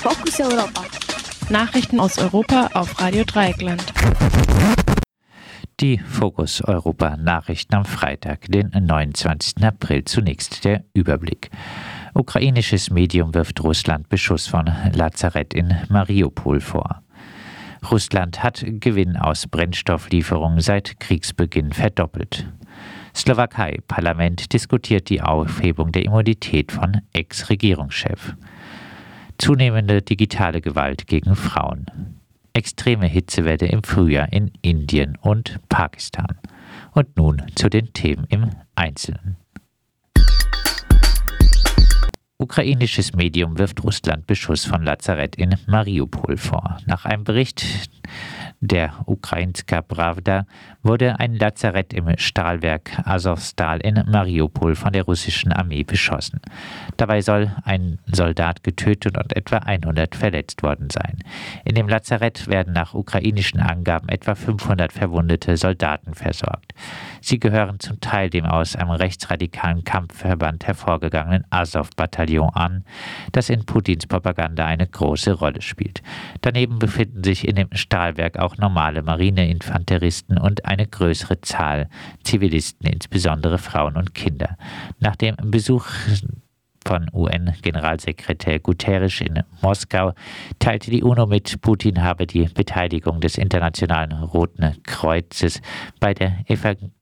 Fokus Europa. Nachrichten aus Europa auf Radio Dreieckland. Die Fokus Europa Nachrichten am Freitag, den 29. April. Zunächst der Überblick. Ukrainisches Medium wirft Russland Beschuss von Lazarett in Mariupol vor. Russland hat Gewinn aus Brennstofflieferungen seit Kriegsbeginn verdoppelt. Slowakei Parlament diskutiert die Aufhebung der Immunität von Ex-Regierungschef. Zunehmende digitale Gewalt gegen Frauen. Extreme Hitzewelle im Frühjahr in Indien und Pakistan. Und nun zu den Themen im Einzelnen. Ukrainisches Medium wirft Russland Beschuss von Lazarett in Mariupol vor. Nach einem Bericht der Ukrainska Pravda wurde ein Lazarett im Stahlwerk Azovstal in Mariupol von der russischen Armee beschossen. Dabei soll ein Soldat getötet und etwa 100 verletzt worden sein. In dem Lazarett werden nach ukrainischen Angaben etwa 500 verwundete Soldaten versorgt. Sie gehören zum Teil dem aus einem rechtsradikalen Kampfverband hervorgegangenen Azov-Bataillon an, das in Putins Propaganda eine große Rolle spielt. Daneben befinden sich in dem Stahlwerk auch normale Marineinfanteristen und eine größere Zahl Zivilisten, insbesondere Frauen und Kinder. Nach dem Besuch von UN-Generalsekretär Guterres in Moskau teilte die UNO mit, Putin habe die Beteiligung des Internationalen Roten Kreuzes bei der Evangelisation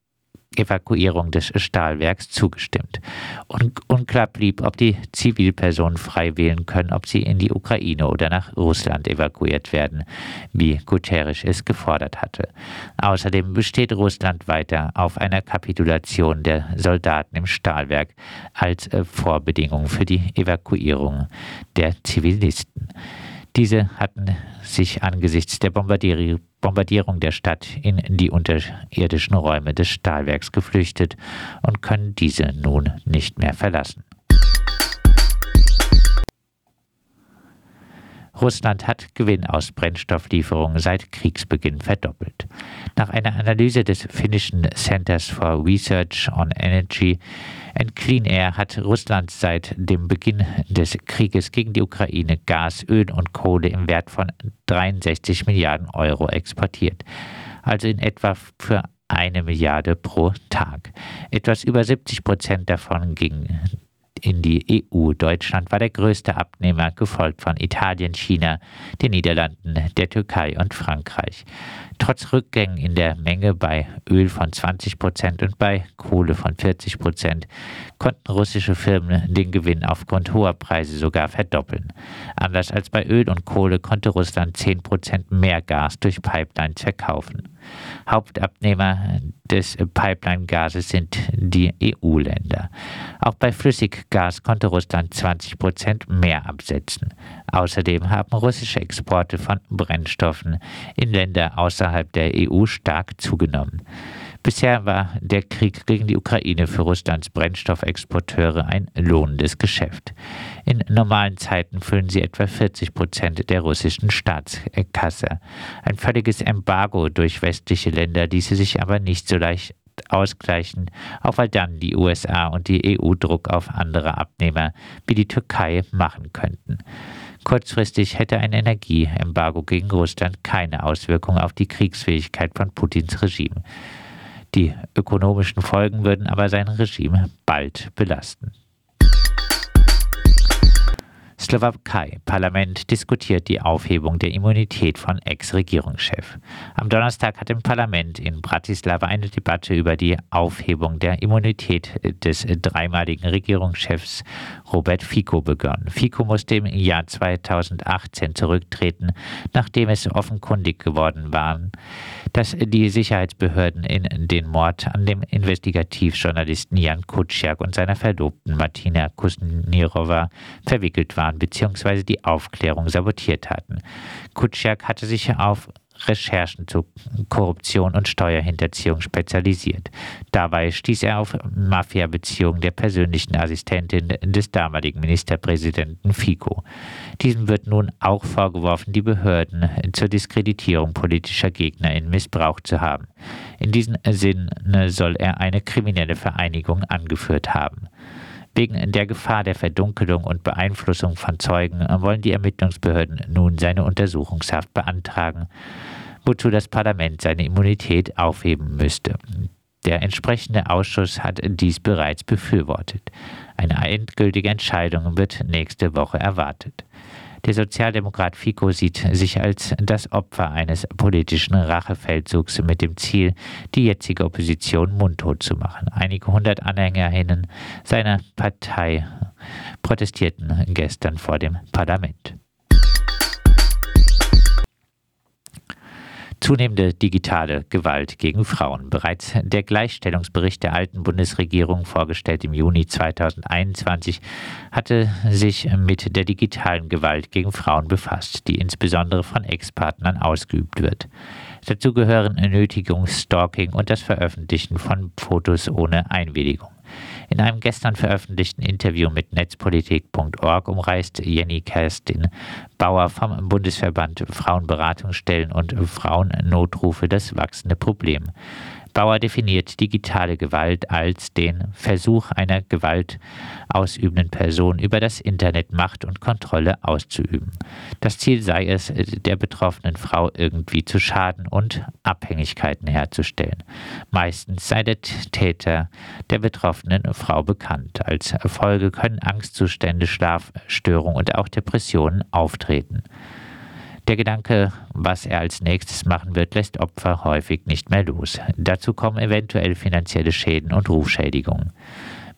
Evakuierung des Stahlwerks zugestimmt. Un unklar blieb, ob die Zivilpersonen frei wählen können, ob sie in die Ukraine oder nach Russland evakuiert werden, wie Guterres es gefordert hatte. Außerdem besteht Russland weiter auf einer Kapitulation der Soldaten im Stahlwerk als äh, Vorbedingung für die Evakuierung der Zivilisten. Diese hatten sich angesichts der Bombardierung Bombardierung der Stadt in die unterirdischen Räume des Stahlwerks geflüchtet und können diese nun nicht mehr verlassen. Russland hat Gewinn aus Brennstofflieferungen seit Kriegsbeginn verdoppelt. Nach einer Analyse des finnischen Centers for Research on Energy and Clean Air hat Russland seit dem Beginn des Krieges gegen die Ukraine Gas, Öl und Kohle im Wert von 63 Milliarden Euro exportiert, also in etwa für eine Milliarde pro Tag. Etwas über 70 Prozent davon gingen in die EU. Deutschland war der größte Abnehmer, gefolgt von Italien, China, den Niederlanden, der Türkei und Frankreich. Trotz Rückgängen in der Menge bei Öl von 20 Prozent und bei Kohle von 40 Prozent konnten russische Firmen den Gewinn aufgrund hoher Preise sogar verdoppeln. Anders als bei Öl und Kohle konnte Russland 10 Prozent mehr Gas durch Pipelines verkaufen. Hauptabnehmer des Pipeline-Gases sind die EU-Länder. Auch bei Flüssiggas konnte Russland 20 Prozent mehr absetzen. Außerdem haben russische Exporte von Brennstoffen in Länder außerhalb der EU stark zugenommen. Bisher war der Krieg gegen die Ukraine für Russlands Brennstoffexporteure ein lohnendes Geschäft. In normalen Zeiten füllen sie etwa 40 Prozent der russischen Staatskasse. Ein völliges Embargo durch westliche Länder ließe sich aber nicht so leicht ausgleichen, auch weil dann die USA und die EU Druck auf andere Abnehmer wie die Türkei machen könnten. Kurzfristig hätte ein Energieembargo gegen Russland keine Auswirkung auf die Kriegsfähigkeit von Putins Regime. Die ökonomischen Folgen würden aber sein Regime bald belasten. Slowakei. Parlament diskutiert die Aufhebung der Immunität von Ex-Regierungschef. Am Donnerstag hat im Parlament in Bratislava eine Debatte über die Aufhebung der Immunität des dreimaligen Regierungschefs Robert Fico begonnen. Fico musste im Jahr 2018 zurücktreten, nachdem es offenkundig geworden war, dass die Sicherheitsbehörden in den Mord an dem Investigativjournalisten Jan Kuciak und seiner Verlobten Martina Kusnirova verwickelt waren bzw. die Aufklärung sabotiert hatten. Kuciak hatte sich auf Recherchen zu Korruption und Steuerhinterziehung spezialisiert. Dabei stieß er auf Mafia-Beziehungen der persönlichen Assistentin des damaligen Ministerpräsidenten Fico. Diesem wird nun auch vorgeworfen, die Behörden zur Diskreditierung politischer Gegner in Missbrauch zu haben. In diesem Sinne soll er eine kriminelle Vereinigung angeführt haben. Wegen der Gefahr der Verdunkelung und Beeinflussung von Zeugen wollen die Ermittlungsbehörden nun seine Untersuchungshaft beantragen, wozu das Parlament seine Immunität aufheben müsste. Der entsprechende Ausschuss hat dies bereits befürwortet. Eine endgültige Entscheidung wird nächste Woche erwartet. Der Sozialdemokrat Fico sieht sich als das Opfer eines politischen Rachefeldzugs mit dem Ziel, die jetzige Opposition mundtot zu machen. Einige hundert Anhängerinnen seiner Partei protestierten gestern vor dem Parlament. Zunehmende digitale Gewalt gegen Frauen. Bereits der Gleichstellungsbericht der alten Bundesregierung, vorgestellt im Juni 2021, hatte sich mit der digitalen Gewalt gegen Frauen befasst, die insbesondere von Ex-Partnern ausgeübt wird. Dazu gehören Nötigung, Stalking und das Veröffentlichen von Fotos ohne Einwilligung. In einem gestern veröffentlichten Interview mit netzpolitik.org umreißt Jenny Kerstin Bauer vom Bundesverband Frauenberatungsstellen und Frauennotrufe das wachsende Problem. Bauer definiert digitale Gewalt als den Versuch einer gewaltausübenden Person über das Internet Macht und Kontrolle auszuüben. Das Ziel sei es, der betroffenen Frau irgendwie zu schaden und Abhängigkeiten herzustellen. Meistens sei der Täter der betroffenen Frau bekannt. Als Folge können Angstzustände, Schlafstörungen und auch Depressionen auftreten. Der Gedanke, was er als nächstes machen wird, lässt Opfer häufig nicht mehr los. Dazu kommen eventuell finanzielle Schäden und Rufschädigungen.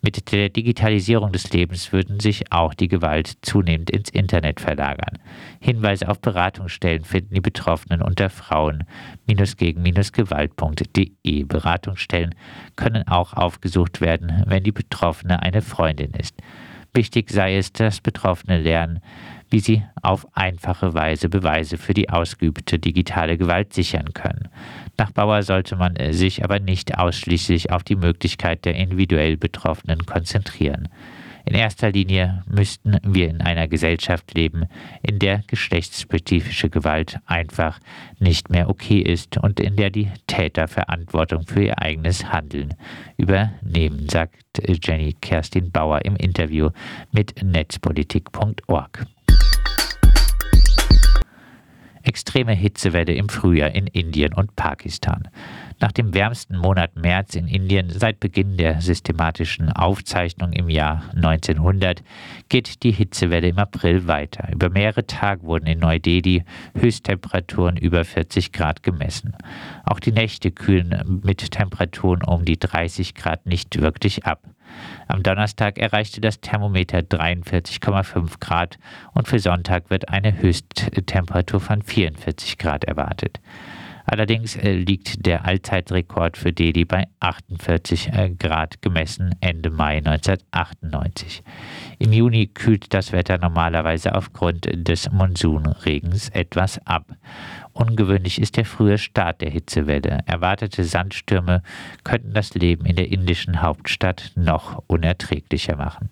Mit der Digitalisierung des Lebens würden sich auch die Gewalt zunehmend ins Internet verlagern. Hinweise auf Beratungsstellen finden die Betroffenen unter frauen-gegen-gewalt.de. Beratungsstellen können auch aufgesucht werden, wenn die Betroffene eine Freundin ist. Wichtig sei es, dass Betroffene lernen, wie sie auf einfache Weise Beweise für die ausgeübte digitale Gewalt sichern können. Nach Bauer sollte man sich aber nicht ausschließlich auf die Möglichkeit der individuell Betroffenen konzentrieren. In erster Linie müssten wir in einer Gesellschaft leben, in der geschlechtsspezifische Gewalt einfach nicht mehr okay ist und in der die Täter Verantwortung für ihr eigenes Handeln übernehmen, sagt Jenny Kerstin Bauer im Interview mit netzpolitik.org. Extreme Hitzewelle im Frühjahr in Indien und Pakistan. Nach dem wärmsten Monat März in Indien seit Beginn der systematischen Aufzeichnung im Jahr 1900 geht die Hitzewelle im April weiter. Über mehrere Tage wurden in Neu-Delhi Höchsttemperaturen über 40 Grad gemessen. Auch die Nächte kühlen mit Temperaturen um die 30 Grad nicht wirklich ab. Am Donnerstag erreichte das Thermometer 43,5 Grad und für Sonntag wird eine Höchsttemperatur von 44 Grad erwartet. Allerdings äh, liegt der Allzeitrekord für Delhi bei 48 äh, Grad gemessen Ende Mai 1998. Im Juni kühlt das Wetter normalerweise aufgrund des Monsunregens etwas ab. Ungewöhnlich ist der frühe Start der Hitzewelle. Erwartete Sandstürme könnten das Leben in der indischen Hauptstadt noch unerträglicher machen.